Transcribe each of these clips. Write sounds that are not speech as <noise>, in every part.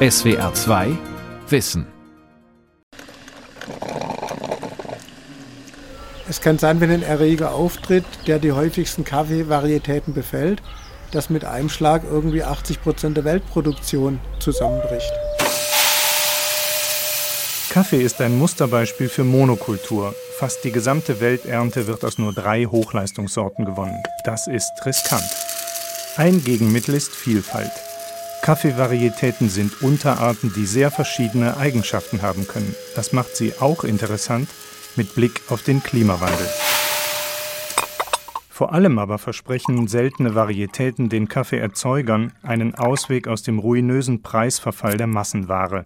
SWR 2 Wissen. Es kann sein, wenn ein Erreger auftritt, der die häufigsten Kaffeevarietäten befällt, dass mit einem Schlag irgendwie 80 Prozent der Weltproduktion zusammenbricht. Kaffee ist ein Musterbeispiel für Monokultur. Fast die gesamte Welternte wird aus nur drei Hochleistungssorten gewonnen. Das ist riskant. Ein Gegenmittel ist Vielfalt. Kaffeevarietäten sind Unterarten, die sehr verschiedene Eigenschaften haben können. Das macht sie auch interessant mit Blick auf den Klimawandel. Vor allem aber versprechen seltene Varietäten den Kaffeeerzeugern einen Ausweg aus dem ruinösen Preisverfall der Massenware,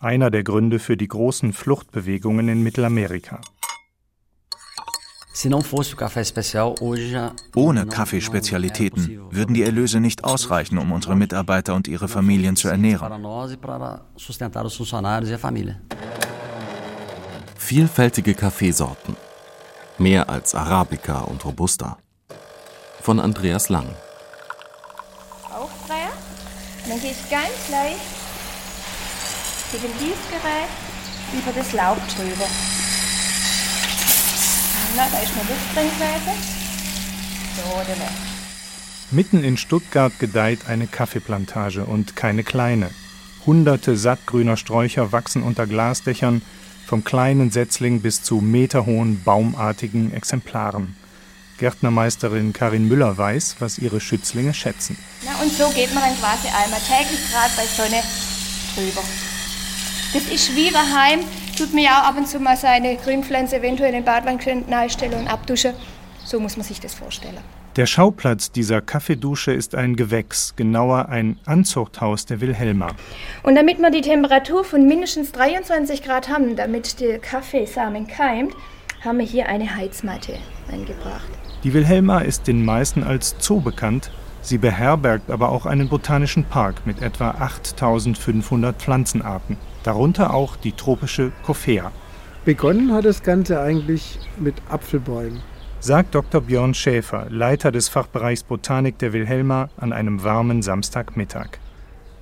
einer der Gründe für die großen Fluchtbewegungen in Mittelamerika. Ohne Kaffeespezialitäten würden die Erlöse nicht ausreichen, um unsere Mitarbeiter und ihre Familien zu ernähren. Vielfältige Kaffeesorten. Mehr als Arabica und Robusta. Von Andreas Lang. Aufdrehen. Dann gehe ich ganz leicht mit dem Gießgerät über das Laub drüber. Na, da ist noch Luft drin gewesen. So, der weg. Mitten in Stuttgart gedeiht eine Kaffeeplantage und keine kleine. Hunderte sattgrüner Sträucher wachsen unter Glasdächern, vom kleinen Setzling bis zu meterhohen baumartigen Exemplaren. Gärtnermeisterin Karin Müller weiß, was ihre Schützlinge schätzen. Na, und so geht man dann quasi einmal täglich gerade bei Sonne drüber. Das ist wie daheim, tut mir ja auch ab und zu mal seine Grünpflanze eventuell in den Badwanne nahestellen und abduschen. So muss man sich das vorstellen. Der Schauplatz dieser Kaffeedusche ist ein Gewächs, genauer ein Anzuchthaus der Wilhelma. Und damit wir die Temperatur von mindestens 23 Grad haben, damit der Kaffeesamen keimt, haben wir hier eine Heizmatte eingebracht. Die Wilhelma ist den meisten als Zoo bekannt. Sie beherbergt aber auch einen botanischen Park mit etwa 8500 Pflanzenarten, darunter auch die tropische Coffea. Begonnen hat das Ganze eigentlich mit Apfelbäumen. Sagt Dr. Björn Schäfer, Leiter des Fachbereichs Botanik der Wilhelma, an einem warmen Samstagmittag.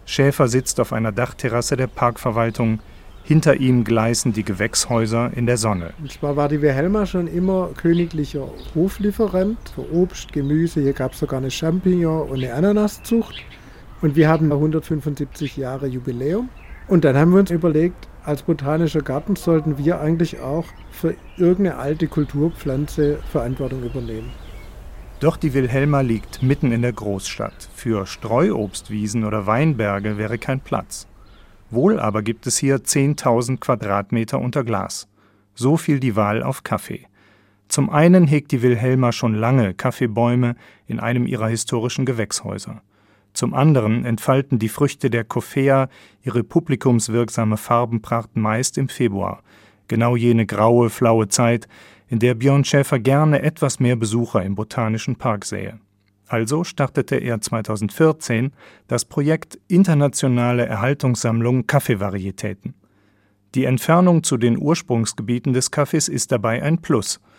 Schäfer sitzt auf einer Dachterrasse der Parkverwaltung. Hinter ihm gleißen die Gewächshäuser in der Sonne. Und zwar war die Wilhelma schon immer königlicher Hoflieferant für Obst, Gemüse. Hier gab es sogar eine Champignon- und eine Ananaszucht. Und wir hatten 175 Jahre Jubiläum. Und dann haben wir uns überlegt, als botanischer Garten sollten wir eigentlich auch für irgendeine alte Kulturpflanze Verantwortung übernehmen. Doch die Wilhelma liegt mitten in der Großstadt. Für Streuobstwiesen oder Weinberge wäre kein Platz. Wohl aber gibt es hier 10.000 Quadratmeter unter Glas. So viel die Wahl auf Kaffee. Zum einen hegt die Wilhelma schon lange Kaffeebäume in einem ihrer historischen Gewächshäuser. Zum anderen entfalten die Früchte der Coffea ihre publikumswirksame Farbenpracht meist im Februar, genau jene graue, flaue Zeit, in der Björn Schäfer gerne etwas mehr Besucher im Botanischen Park sähe. Also startete er 2014 das Projekt Internationale Erhaltungssammlung Kaffeevarietäten. Die Entfernung zu den Ursprungsgebieten des Kaffees ist dabei ein Plus –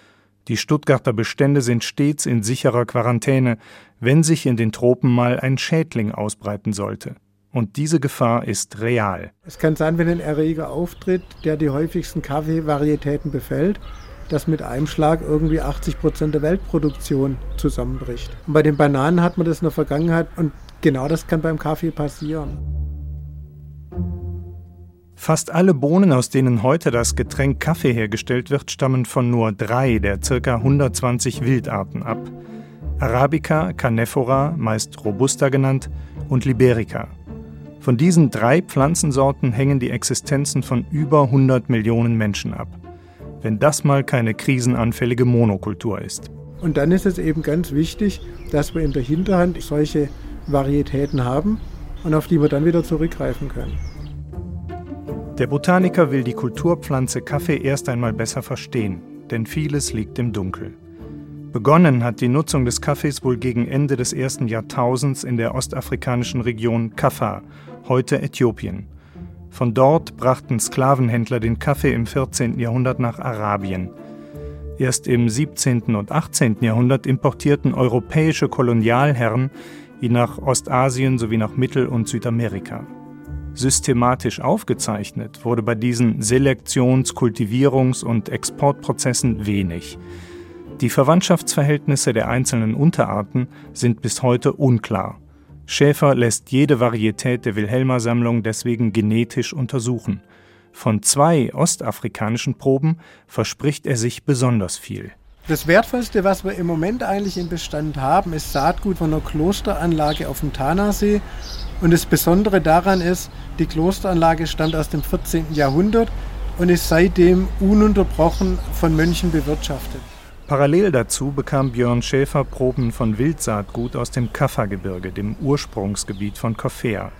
die Stuttgarter Bestände sind stets in sicherer Quarantäne, wenn sich in den Tropen mal ein Schädling ausbreiten sollte. Und diese Gefahr ist real. Es kann sein, wenn ein Erreger auftritt, der die häufigsten Kaffeevarietäten befällt, dass mit einem Schlag irgendwie 80 Prozent der Weltproduktion zusammenbricht. Und bei den Bananen hat man das in der Vergangenheit und genau das kann beim Kaffee passieren. Fast alle Bohnen, aus denen heute das Getränk Kaffee hergestellt wird, stammen von nur drei der ca. 120 Wildarten ab. Arabica, Canephora, meist Robusta genannt, und Liberica. Von diesen drei Pflanzensorten hängen die Existenzen von über 100 Millionen Menschen ab. Wenn das mal keine krisenanfällige Monokultur ist. Und dann ist es eben ganz wichtig, dass wir in der Hinterhand solche Varietäten haben und auf die wir dann wieder zurückgreifen können. Der Botaniker will die Kulturpflanze Kaffee erst einmal besser verstehen, denn vieles liegt im Dunkel. Begonnen hat die Nutzung des Kaffees wohl gegen Ende des ersten Jahrtausends in der ostafrikanischen Region Kaffa, heute Äthiopien. Von dort brachten Sklavenhändler den Kaffee im 14. Jahrhundert nach Arabien. Erst im 17. und 18. Jahrhundert importierten europäische Kolonialherren ihn nach Ostasien sowie nach Mittel- und Südamerika. Systematisch aufgezeichnet wurde bei diesen Selektions-, Kultivierungs- und Exportprozessen wenig. Die Verwandtschaftsverhältnisse der einzelnen Unterarten sind bis heute unklar. Schäfer lässt jede Varietät der Wilhelmer-Sammlung deswegen genetisch untersuchen. Von zwei ostafrikanischen Proben verspricht er sich besonders viel. Das Wertvollste, was wir im Moment eigentlich im Bestand haben, ist Saatgut von einer Klosteranlage auf dem Tanasee. Und das Besondere daran ist, die Klosteranlage stammt aus dem 14. Jahrhundert und ist seitdem ununterbrochen von Mönchen bewirtschaftet. Parallel dazu bekam Björn Schäfer Proben von Wildsaatgut aus dem Kaffa-Gebirge, dem Ursprungsgebiet von Coffea.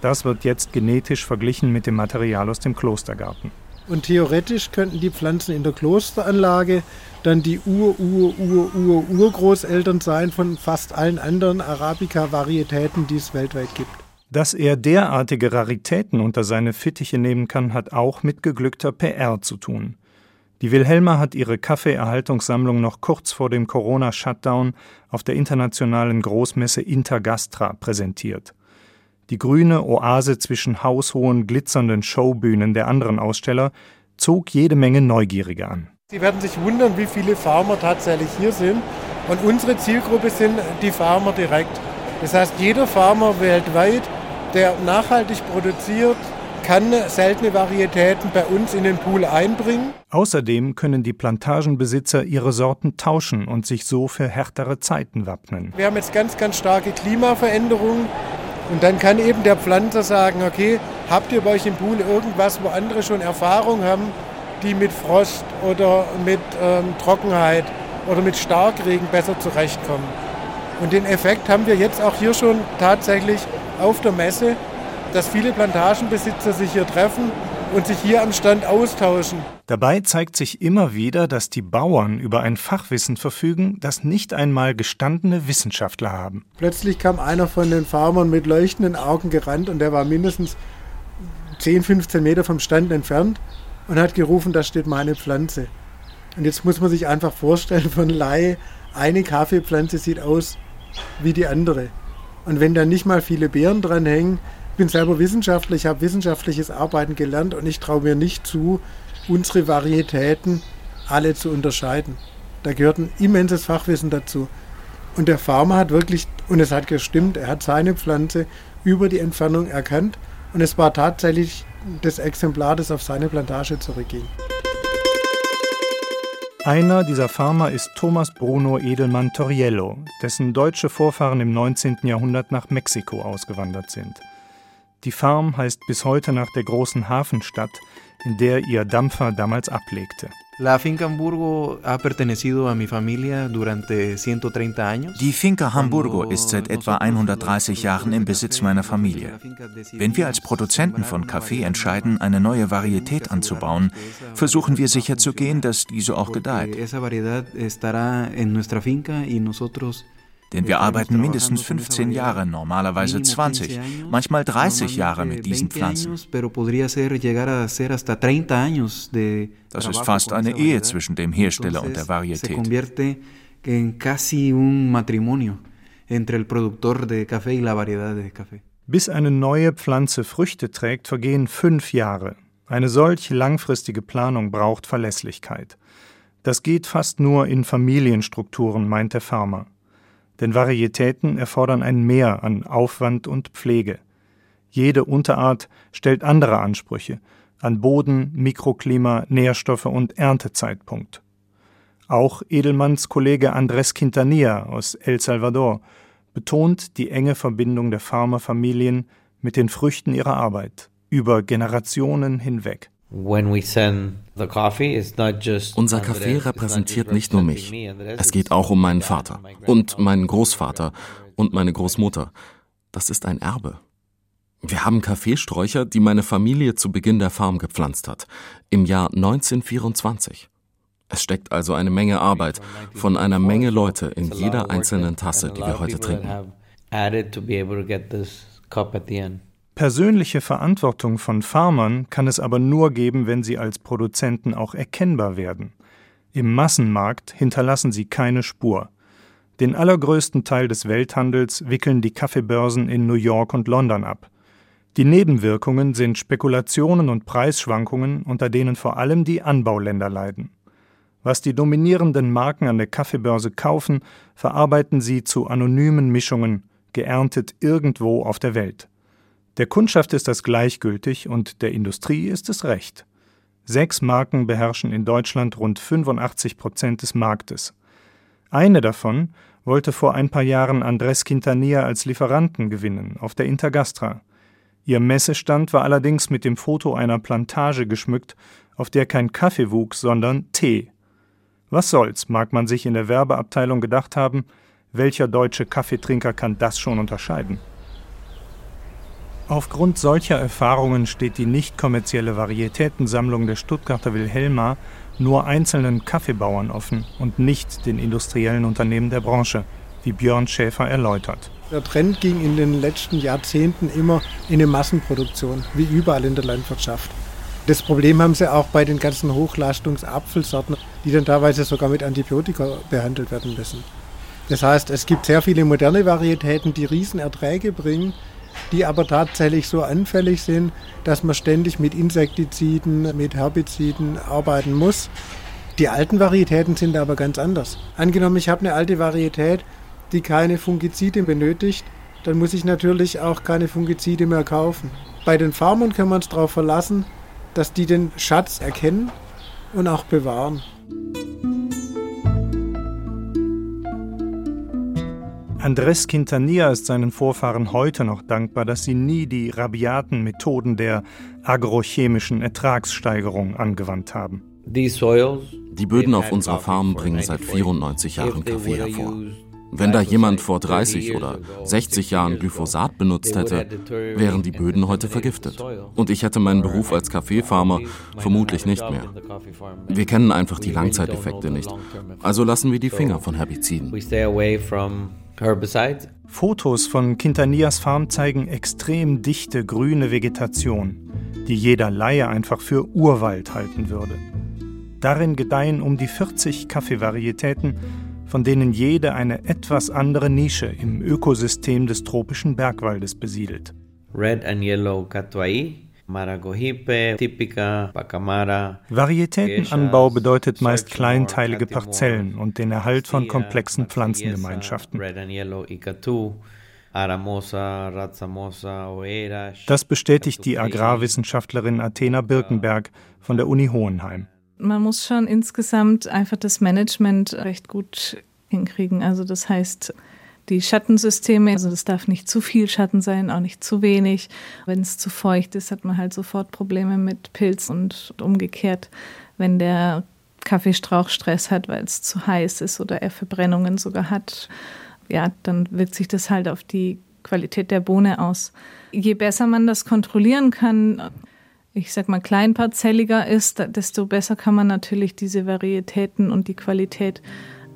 Das wird jetzt genetisch verglichen mit dem Material aus dem Klostergarten. Und theoretisch könnten die Pflanzen in der Klosteranlage dann die Ur-Ur-Ur-Ur-Urgroßeltern sein von fast allen anderen Arabica-Varietäten, die es weltweit gibt. Dass er derartige Raritäten unter seine Fittiche nehmen kann, hat auch mit geglückter PR zu tun. Die Wilhelma hat ihre Kaffeeerhaltungssammlung noch kurz vor dem Corona-Shutdown auf der internationalen Großmesse Intergastra präsentiert. Die grüne Oase zwischen haushohen, glitzernden Showbühnen der anderen Aussteller zog jede Menge Neugierige an. Sie werden sich wundern, wie viele Farmer tatsächlich hier sind. Und unsere Zielgruppe sind die Farmer direkt. Das heißt, jeder Farmer weltweit, der nachhaltig produziert, kann seltene Varietäten bei uns in den Pool einbringen. Außerdem können die Plantagenbesitzer ihre Sorten tauschen und sich so für härtere Zeiten wappnen. Wir haben jetzt ganz, ganz starke Klimaveränderungen und dann kann eben der Pflanzer sagen, okay, habt ihr bei euch im Pool irgendwas, wo andere schon Erfahrung haben, die mit Frost oder mit ähm, Trockenheit oder mit Starkregen besser zurechtkommen. Und den Effekt haben wir jetzt auch hier schon tatsächlich auf der Messe dass viele Plantagenbesitzer sich hier treffen und sich hier am Stand austauschen. Dabei zeigt sich immer wieder, dass die Bauern über ein Fachwissen verfügen, das nicht einmal gestandene Wissenschaftler haben. Plötzlich kam einer von den Farmern mit leuchtenden Augen gerannt und der war mindestens 10, 15 Meter vom Stand entfernt und hat gerufen, da steht meine Pflanze. Und jetzt muss man sich einfach vorstellen, von Laie, eine Kaffeepflanze sieht aus wie die andere. Und wenn da nicht mal viele Beeren dran hängen, bin selber Wissenschaftler, ich habe wissenschaftliches Arbeiten gelernt und ich traue mir nicht zu, unsere Varietäten alle zu unterscheiden. Da gehört ein immenses Fachwissen dazu. Und der Farmer hat wirklich, und es hat gestimmt, er hat seine Pflanze über die Entfernung erkannt und es war tatsächlich das Exemplar, das auf seine Plantage zurückging. Einer dieser Farmer ist Thomas Bruno Edelmann Torriello, dessen deutsche Vorfahren im 19. Jahrhundert nach Mexiko ausgewandert sind. Die Farm heißt bis heute nach der großen Hafenstadt, in der ihr Dampfer damals ablegte. La finca Hamburgo ha pertenecido a mi familia durante 130 años. Die Finca Hamburgo ist seit etwa 130 Jahren im Besitz meiner Familie. Wenn wir als Produzenten von Kaffee entscheiden, eine neue Varietät anzubauen, versuchen wir sicherzugehen, dass diese auch gedeiht. Denn wir arbeiten mindestens 15 Jahre, normalerweise 20, manchmal 30 Jahre mit diesen Pflanzen. Das ist fast eine Ehe zwischen dem Hersteller und der Varietät. Bis eine neue Pflanze Früchte trägt, vergehen fünf Jahre. Eine solch langfristige Planung braucht Verlässlichkeit. Das geht fast nur in Familienstrukturen, meint der Farmer denn Varietäten erfordern ein Mehr an Aufwand und Pflege. Jede Unterart stellt andere Ansprüche an Boden, Mikroklima, Nährstoffe und Erntezeitpunkt. Auch Edelmanns Kollege Andrés Quintanilla aus El Salvador betont die enge Verbindung der Farmerfamilien mit den Früchten ihrer Arbeit über Generationen hinweg. Unser Kaffee repräsentiert nicht nur mich. Es geht auch um meinen Vater und meinen Großvater und meine Großmutter. Das ist ein Erbe. Wir haben Kaffeesträucher, die meine Familie zu Beginn der Farm gepflanzt hat, im Jahr 1924. Es steckt also eine Menge Arbeit von einer Menge Leute in jeder einzelnen Tasse, die wir heute trinken. Persönliche Verantwortung von Farmern kann es aber nur geben, wenn sie als Produzenten auch erkennbar werden. Im Massenmarkt hinterlassen sie keine Spur. Den allergrößten Teil des Welthandels wickeln die Kaffeebörsen in New York und London ab. Die Nebenwirkungen sind Spekulationen und Preisschwankungen, unter denen vor allem die Anbauländer leiden. Was die dominierenden Marken an der Kaffeebörse kaufen, verarbeiten sie zu anonymen Mischungen, geerntet irgendwo auf der Welt. Der Kundschaft ist das gleichgültig und der Industrie ist es recht. Sechs Marken beherrschen in Deutschland rund 85 Prozent des Marktes. Eine davon wollte vor ein paar Jahren Andres Quintanilla als Lieferanten gewinnen auf der Intergastra. Ihr Messestand war allerdings mit dem Foto einer Plantage geschmückt, auf der kein Kaffee wuchs, sondern Tee. Was soll's, mag man sich in der Werbeabteilung gedacht haben, welcher deutsche Kaffeetrinker kann das schon unterscheiden? Aufgrund solcher Erfahrungen steht die nicht kommerzielle Varietätensammlung der Stuttgarter Wilhelma nur einzelnen Kaffeebauern offen und nicht den industriellen Unternehmen der Branche, wie Björn Schäfer erläutert. Der Trend ging in den letzten Jahrzehnten immer in eine Massenproduktion, wie überall in der Landwirtschaft. Das Problem haben sie auch bei den ganzen Hochleistungsapfelsorten, die dann teilweise sogar mit Antibiotika behandelt werden müssen. Das heißt, es gibt sehr viele moderne Varietäten, die Riesenerträge bringen, die aber tatsächlich so anfällig sind, dass man ständig mit Insektiziden, mit Herbiziden arbeiten muss. Die alten Varietäten sind aber ganz anders. Angenommen, ich habe eine alte Varietät, die keine Fungizide benötigt, dann muss ich natürlich auch keine Fungizide mehr kaufen. Bei den Farmern kann man es darauf verlassen, dass die den Schatz erkennen und auch bewahren. Andres Quintanilla ist seinen Vorfahren heute noch dankbar, dass sie nie die rabiaten Methoden der agrochemischen Ertragssteigerung angewandt haben. Die Böden auf unserer Farm bringen seit 94 Jahren Kaffee hervor. Wenn da jemand vor 30 oder 60 Jahren Glyphosat benutzt hätte, wären die Böden heute vergiftet. Und ich hätte meinen Beruf als Kaffeefarmer vermutlich nicht mehr. Wir kennen einfach die Langzeiteffekte nicht. Also lassen wir die Finger von Herbiziden. Fotos von Quintanillas Farm zeigen extrem dichte grüne Vegetation, die jeder Laie einfach für Urwald halten würde. Darin gedeihen um die 40 Kaffeevarietäten, von denen jede eine etwas andere Nische im Ökosystem des tropischen Bergwaldes besiedelt. Red and Yellow Catuai, Varietätenanbau bedeutet meist kleinteilige Parzellen und den Erhalt von komplexen Pflanzengemeinschaften. Das bestätigt die Agrarwissenschaftlerin Athena Birkenberg von der Uni Hohenheim. Man muss schon insgesamt einfach das Management recht gut hinkriegen. Also das heißt, die Schattensysteme, also es darf nicht zu viel Schatten sein, auch nicht zu wenig. Wenn es zu feucht ist, hat man halt sofort Probleme mit Pilz und umgekehrt, wenn der Kaffeestrauch Stress hat, weil es zu heiß ist oder er Verbrennungen sogar hat, ja, dann wirkt sich das halt auf die Qualität der Bohne aus. Je besser man das kontrollieren kann, ich sag mal, kleinparzelliger ist, desto besser kann man natürlich diese Varietäten und die Qualität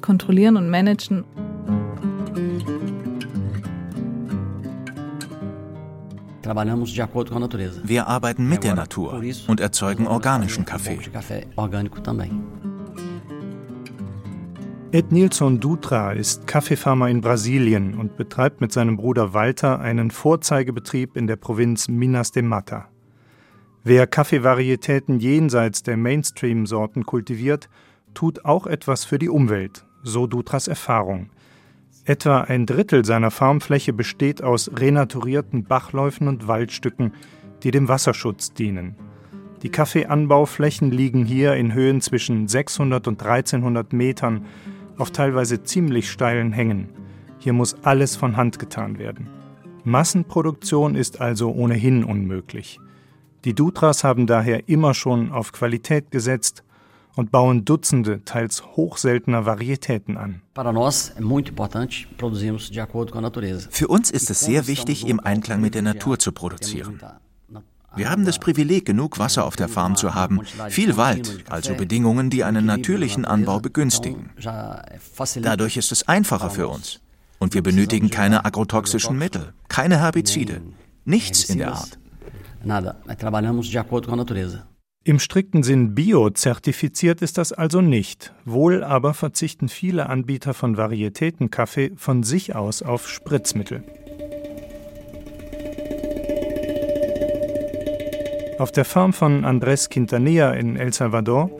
kontrollieren und managen. Wir arbeiten mit der Natur und erzeugen organischen Kaffee. Ed Nilsson Dutra ist Kaffeefarmer in Brasilien und betreibt mit seinem Bruder Walter einen Vorzeigebetrieb in der Provinz Minas de Mata. Wer Kaffeevarietäten jenseits der Mainstream-Sorten kultiviert, tut auch etwas für die Umwelt, so Dutras Erfahrung. Etwa ein Drittel seiner Farmfläche besteht aus renaturierten Bachläufen und Waldstücken, die dem Wasserschutz dienen. Die Kaffeeanbauflächen liegen hier in Höhen zwischen 600 und 1300 Metern auf teilweise ziemlich steilen Hängen. Hier muss alles von Hand getan werden. Massenproduktion ist also ohnehin unmöglich. Die Dutras haben daher immer schon auf Qualität gesetzt und bauen Dutzende teils hochseltener Varietäten an. Für uns ist es sehr wichtig, im Einklang mit der Natur zu produzieren. Wir haben das Privileg, genug Wasser auf der Farm zu haben, viel Wald, also Bedingungen, die einen natürlichen Anbau begünstigen. Dadurch ist es einfacher für uns. Und wir benötigen keine agrotoxischen Mittel, keine Herbizide, nichts in der Art. Im strikten Sinn bio-zertifiziert ist das also nicht. Wohl aber verzichten viele Anbieter von Varietätenkaffee von sich aus auf Spritzmittel. Auf der Farm von Andrés Quintanilla in El Salvador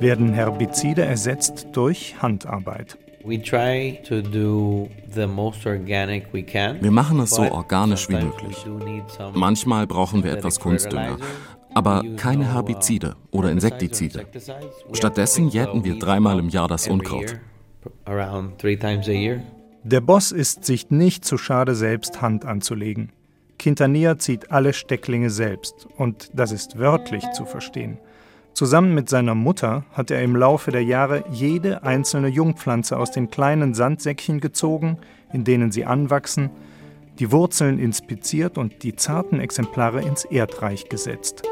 werden Herbizide ersetzt durch Handarbeit. Wir machen es so organisch wie möglich. Manchmal brauchen wir etwas Kunstdünger, aber keine Herbizide oder Insektizide. Stattdessen jäten wir dreimal im Jahr das Unkraut. Der Boss ist sich nicht zu schade, selbst Hand anzulegen. Quintanilla zieht alle Stecklinge selbst und das ist wörtlich zu verstehen. Zusammen mit seiner Mutter hat er im Laufe der Jahre jede einzelne Jungpflanze aus den kleinen Sandsäckchen gezogen, in denen sie anwachsen, die Wurzeln inspiziert und die zarten Exemplare ins Erdreich gesetzt.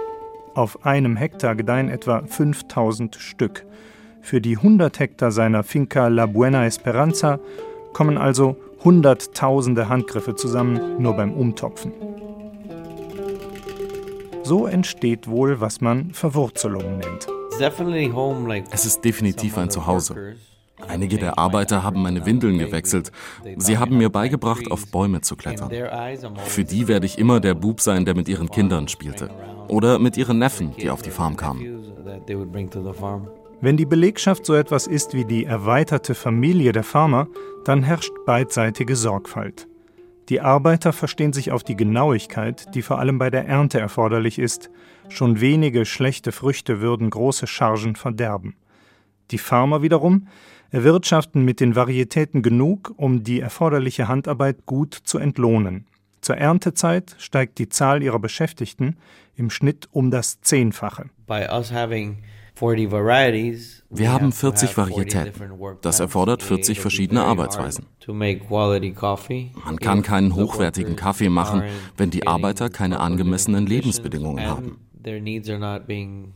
Auf einem Hektar gedeihen etwa 5000 Stück. Für die 100 Hektar seiner Finca La Buena Esperanza kommen also hunderttausende Handgriffe zusammen, nur beim Umtopfen. So entsteht wohl, was man Verwurzelung nennt. Es ist definitiv ein Zuhause. Einige der Arbeiter haben meine Windeln gewechselt. Sie haben mir beigebracht, auf Bäume zu klettern. Für die werde ich immer der Bub sein, der mit ihren Kindern spielte. Oder mit ihren Neffen, die auf die Farm kamen. Wenn die Belegschaft so etwas ist wie die erweiterte Familie der Farmer, dann herrscht beidseitige Sorgfalt. Die Arbeiter verstehen sich auf die Genauigkeit, die vor allem bei der Ernte erforderlich ist. Schon wenige schlechte Früchte würden große Chargen verderben. Die Farmer wiederum erwirtschaften mit den Varietäten genug, um die erforderliche Handarbeit gut zu entlohnen. Zur Erntezeit steigt die Zahl ihrer Beschäftigten im Schnitt um das Zehnfache. Wir haben 40 Varietäten. Das erfordert 40 verschiedene Arbeitsweisen. Man kann keinen hochwertigen Kaffee machen, wenn die Arbeiter keine angemessenen Lebensbedingungen haben.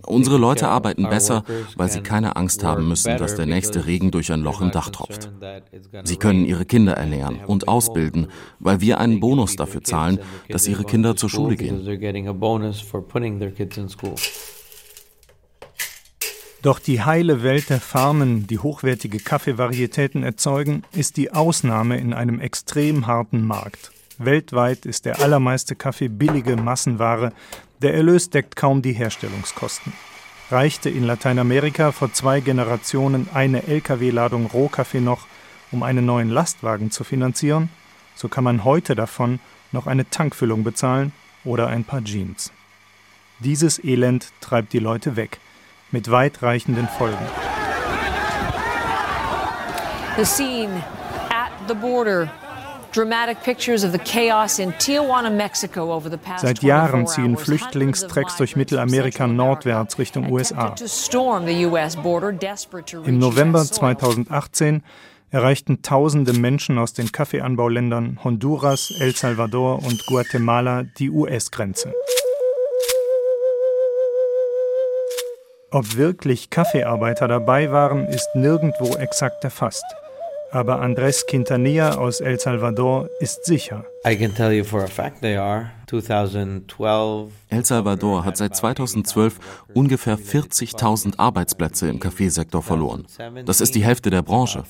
Unsere Leute arbeiten besser, weil sie keine Angst haben müssen, dass der nächste Regen durch ein Loch im Dach tropft. Sie können ihre Kinder ernähren und ausbilden, weil wir einen Bonus dafür zahlen, dass ihre Kinder zur Schule gehen. Doch die heile Welt der Farmen, die hochwertige Kaffeevarietäten erzeugen, ist die Ausnahme in einem extrem harten Markt. Weltweit ist der allermeiste Kaffee billige Massenware, der Erlös deckt kaum die Herstellungskosten. Reichte in Lateinamerika vor zwei Generationen eine Lkw-Ladung Rohkaffee noch, um einen neuen Lastwagen zu finanzieren, so kann man heute davon noch eine Tankfüllung bezahlen oder ein paar Jeans. Dieses Elend treibt die Leute weg – mit weitreichenden Folgen. The scene at the border. Seit Jahren ziehen Flüchtlingstrecks durch Mittelamerika nordwärts Richtung USA. Im November 2018 erreichten tausende Menschen aus den Kaffeeanbauländern Honduras, El Salvador und Guatemala die US-Grenze. Ob wirklich Kaffeearbeiter dabei waren, ist nirgendwo exakt erfasst. Aber Andrés Quintanilla aus El Salvador ist sicher. El Salvador hat seit 2012 ungefähr 40.000 Arbeitsplätze im Kaffeesektor verloren. Das ist die Hälfte der Branche.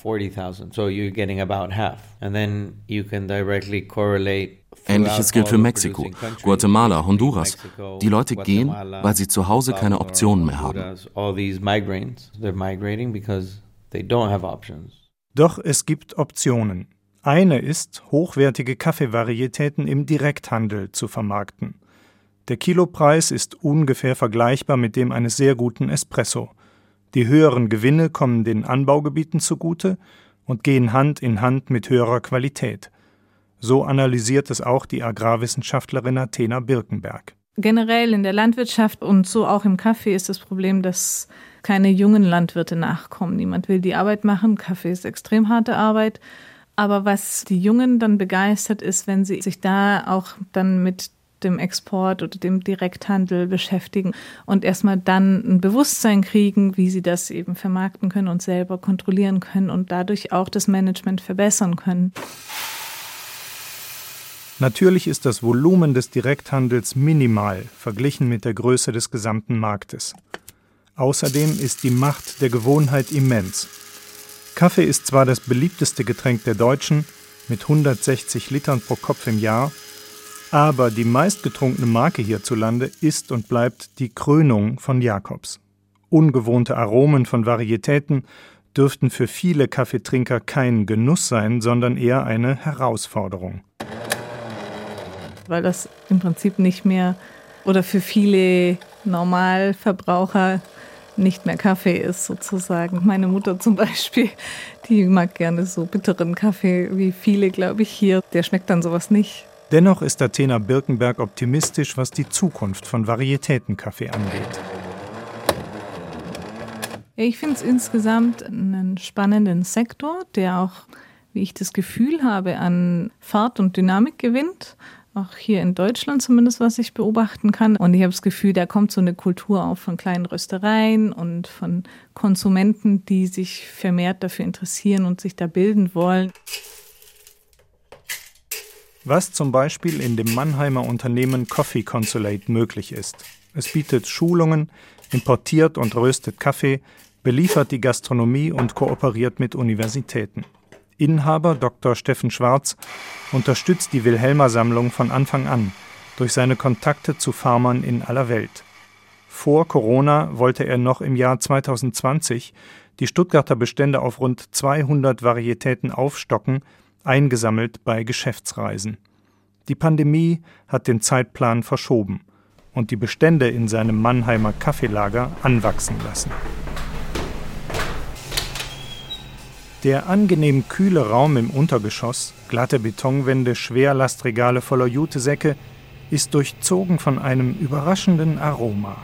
Ähnliches gilt für Mexiko, Guatemala, Honduras. Die Leute gehen, weil sie zu Hause keine Optionen mehr haben. Doch es gibt Optionen. Eine ist, hochwertige Kaffeevarietäten im Direkthandel zu vermarkten. Der Kilopreis ist ungefähr vergleichbar mit dem eines sehr guten Espresso. Die höheren Gewinne kommen den Anbaugebieten zugute und gehen Hand in Hand mit höherer Qualität. So analysiert es auch die Agrarwissenschaftlerin Athena Birkenberg. Generell in der Landwirtschaft und so auch im Kaffee ist das Problem, dass keine jungen Landwirte nachkommen. Niemand will die Arbeit machen. Kaffee ist extrem harte Arbeit. Aber was die Jungen dann begeistert ist, wenn sie sich da auch dann mit dem Export oder dem Direkthandel beschäftigen und erstmal dann ein Bewusstsein kriegen, wie sie das eben vermarkten können und selber kontrollieren können und dadurch auch das Management verbessern können. Natürlich ist das Volumen des Direkthandels minimal verglichen mit der Größe des gesamten Marktes. Außerdem ist die Macht der Gewohnheit immens. Kaffee ist zwar das beliebteste Getränk der Deutschen mit 160 Litern pro Kopf im Jahr, Aber die meistgetrunkene Marke hierzulande ist und bleibt die Krönung von Jakobs. Ungewohnte Aromen von Varietäten dürften für viele Kaffeetrinker kein Genuss sein, sondern eher eine Herausforderung. Weil das im Prinzip nicht mehr oder für viele Normalverbraucher nicht mehr Kaffee ist, sozusagen. Meine Mutter zum Beispiel, die mag gerne so bitteren Kaffee wie viele, glaube ich, hier. Der schmeckt dann sowas nicht. Dennoch ist Athena Birkenberg optimistisch, was die Zukunft von Varietätenkaffee angeht. Ich finde es insgesamt einen spannenden Sektor, der auch, wie ich das Gefühl habe, an Fahrt und Dynamik gewinnt auch hier in Deutschland zumindest, was ich beobachten kann. Und ich habe das Gefühl, da kommt so eine Kultur auf von kleinen Röstereien und von Konsumenten, die sich vermehrt dafür interessieren und sich da bilden wollen. Was zum Beispiel in dem Mannheimer Unternehmen Coffee Consulate möglich ist. Es bietet Schulungen, importiert und röstet Kaffee, beliefert die Gastronomie und kooperiert mit Universitäten. Inhaber Dr. Steffen Schwarz unterstützt die Wilhelmer Sammlung von Anfang an durch seine Kontakte zu Farmern in aller Welt. Vor Corona wollte er noch im Jahr 2020 die Stuttgarter Bestände auf rund 200 Varietäten aufstocken, eingesammelt bei Geschäftsreisen. Die Pandemie hat den Zeitplan verschoben und die Bestände in seinem Mannheimer Kaffeelager anwachsen lassen. Der angenehm kühle Raum im Untergeschoss, glatte Betonwände, Schwerlastregale voller Jutesäcke, ist durchzogen von einem überraschenden Aroma.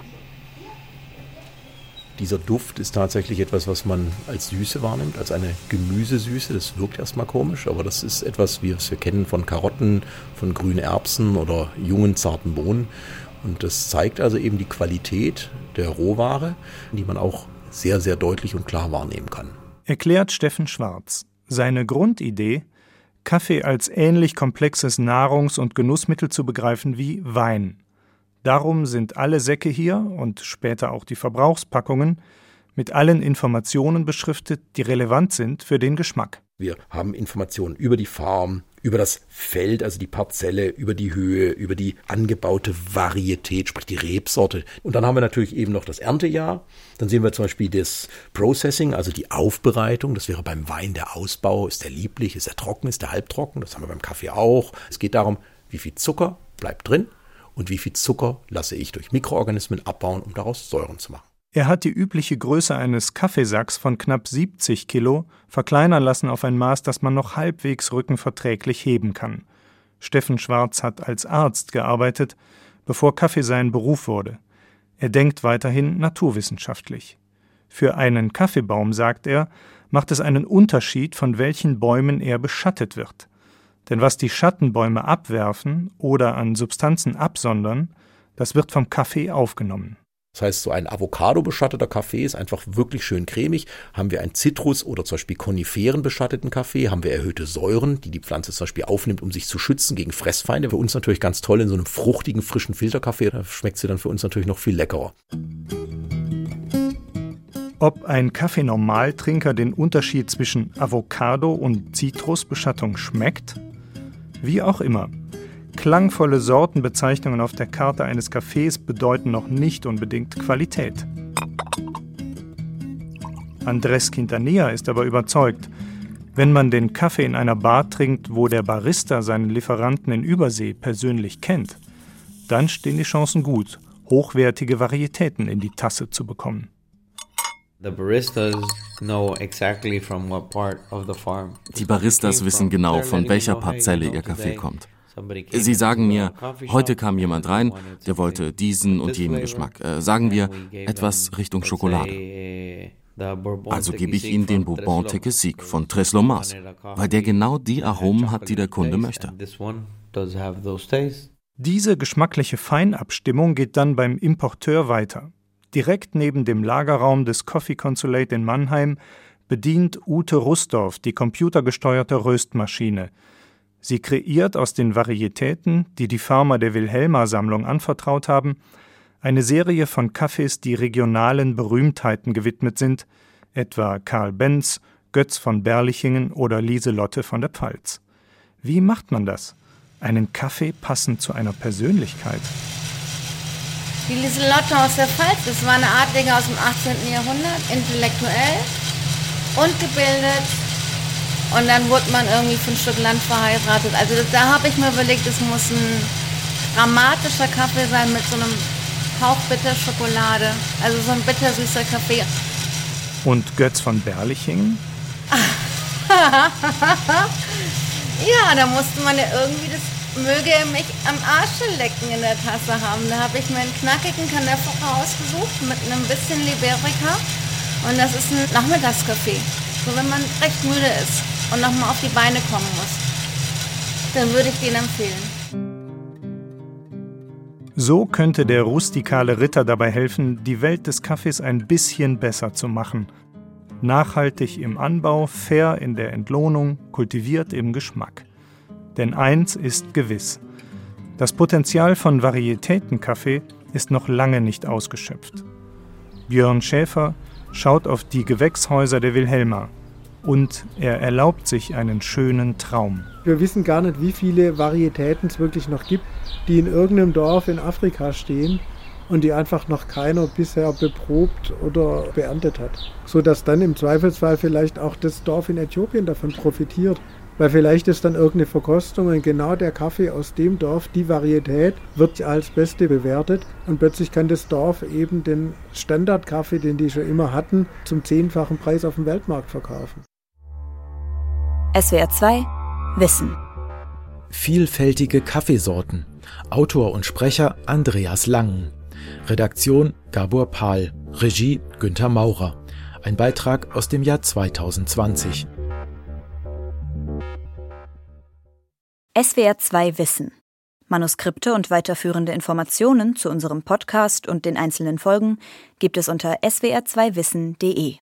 Dieser Duft ist tatsächlich etwas, was man als Süße wahrnimmt, als eine Gemüsesüße. Das wirkt erstmal komisch, aber das ist etwas, wie wir es kennen von Karotten, von grünen Erbsen oder jungen, zarten Bohnen. Und das zeigt also eben die Qualität der Rohware, die man auch sehr, sehr deutlich und klar wahrnehmen kann erklärt Steffen Schwarz. Seine Grundidee, Kaffee als ähnlich komplexes Nahrungs- und Genussmittel zu begreifen wie Wein. Darum sind alle Säcke hier und später auch die Verbrauchspackungen mit allen Informationen beschriftet, die relevant sind für den Geschmack. Wir haben Informationen über die Farm, über das Feld, also die Parzelle, über die Höhe, über die angebaute Varietät, sprich die Rebsorte. Und dann haben wir natürlich eben noch das Erntejahr. Dann sehen wir zum Beispiel das Processing, also die Aufbereitung. Das wäre beim Wein der Ausbau. Ist der lieblich? Ist er trocken? Ist er halbtrocken? Das haben wir beim Kaffee auch. Es geht darum, wie viel Zucker bleibt drin und wie viel Zucker lasse ich durch Mikroorganismen abbauen, um daraus Säuren zu machen. Er hat die übliche Größe eines Kaffeesacks von knapp 70 Kilo verkleinern lassen auf ein Maß, das man noch halbwegs rückenverträglich heben kann. Steffen Schwarz hat als Arzt gearbeitet, bevor Kaffee sein Beruf wurde. Er denkt weiterhin naturwissenschaftlich. Für einen Kaffeebaum, sagt er, macht es einen Unterschied, von welchen Bäumen er beschattet wird. Denn was die Schattenbäume abwerfen oder an Substanzen absondern, das wird vom Kaffee aufgenommen. Das heißt, so ein Avocado-beschatteter Kaffee ist einfach wirklich schön cremig. Haben wir einen Zitrus- oder zum Beispiel Koniferen-beschatteten Kaffee, haben wir erhöhte Säuren, die die Pflanze zum Beispiel aufnimmt, um sich zu schützen gegen Fressfeinde. Für uns natürlich ganz toll in so einem fruchtigen, frischen Filterkaffee. Da schmeckt sie dann für uns natürlich noch viel leckerer. Ob ein Kaffee-Normaltrinker den Unterschied zwischen Avocado und Zitrusbeschattung schmeckt? Wie auch immer. Klangvolle Sortenbezeichnungen auf der Karte eines Cafés bedeuten noch nicht unbedingt Qualität. Andres Quintanilla ist aber überzeugt, wenn man den Kaffee in einer Bar trinkt, wo der Barista seinen Lieferanten in Übersee persönlich kennt, dann stehen die Chancen gut, hochwertige Varietäten in die Tasse zu bekommen. Die Baristas wissen genau, von welcher Parzelle ihr Kaffee kommt. Sie sagen mir, heute kam jemand rein, der wollte diesen und jenen Geschmack. Äh, sagen wir etwas Richtung Schokolade. Also gebe ich Ihnen den Bourbon Tequesique von Tres Lomas, weil der genau die Aromen hat, die der Kunde möchte. Diese geschmackliche Feinabstimmung geht dann beim Importeur weiter. Direkt neben dem Lagerraum des Coffee Consulate in Mannheim bedient Ute Rustorf die computergesteuerte Röstmaschine, Sie kreiert aus den Varietäten, die die Farmer der Wilhelmer Sammlung anvertraut haben, eine Serie von Kaffees, die regionalen Berühmtheiten gewidmet sind, etwa Karl Benz, Götz von Berlichingen oder Lieselotte von der Pfalz. Wie macht man das? Einen Kaffee passend zu einer Persönlichkeit. Die Lieselotte aus der Pfalz, das war eine Adlige aus dem 18. Jahrhundert, intellektuell und gebildet. Und dann wurde man irgendwie für ein Stück Land verheiratet. Also da habe ich mir überlegt, es muss ein dramatischer Kaffee sein mit so einem Hauch Bitterschokolade. Also so ein bittersüßer Kaffee. Und Götz von Berlichingen? <laughs> ja, da musste man ja irgendwie das möge er mich am Arsch lecken in der Tasse haben. Da habe ich mir einen knackigen Kanäffer rausgesucht mit einem bisschen Liberica. Und das ist ein Nachmittagskaffee. So wenn man recht müde ist und nochmal auf die Beine kommen muss. Dann würde ich den empfehlen. So könnte der rustikale Ritter dabei helfen, die Welt des Kaffees ein bisschen besser zu machen. Nachhaltig im Anbau, fair in der Entlohnung, kultiviert im Geschmack. Denn eins ist gewiss. Das Potenzial von Varietätenkaffee ist noch lange nicht ausgeschöpft. Björn Schäfer schaut auf die Gewächshäuser der Wilhelma und er erlaubt sich einen schönen Traum. Wir wissen gar nicht, wie viele Varietäten es wirklich noch gibt, die in irgendeinem Dorf in Afrika stehen und die einfach noch keiner bisher beprobt oder beerntet hat. Sodass dann im Zweifelsfall vielleicht auch das Dorf in Äthiopien davon profitiert. Weil vielleicht ist dann irgendeine Verkostung und genau der Kaffee aus dem Dorf, die Varietät, wird als beste bewertet und plötzlich kann das Dorf eben den Standardkaffee, den die schon immer hatten, zum zehnfachen Preis auf dem Weltmarkt verkaufen. SWR 2 Wissen. Vielfältige Kaffeesorten. Autor und Sprecher Andreas Langen. Redaktion Gabor Pahl. Regie Günther Maurer. Ein Beitrag aus dem Jahr 2020. SWR 2 Wissen. Manuskripte und weiterführende Informationen zu unserem Podcast und den einzelnen Folgen gibt es unter swr2wissen.de.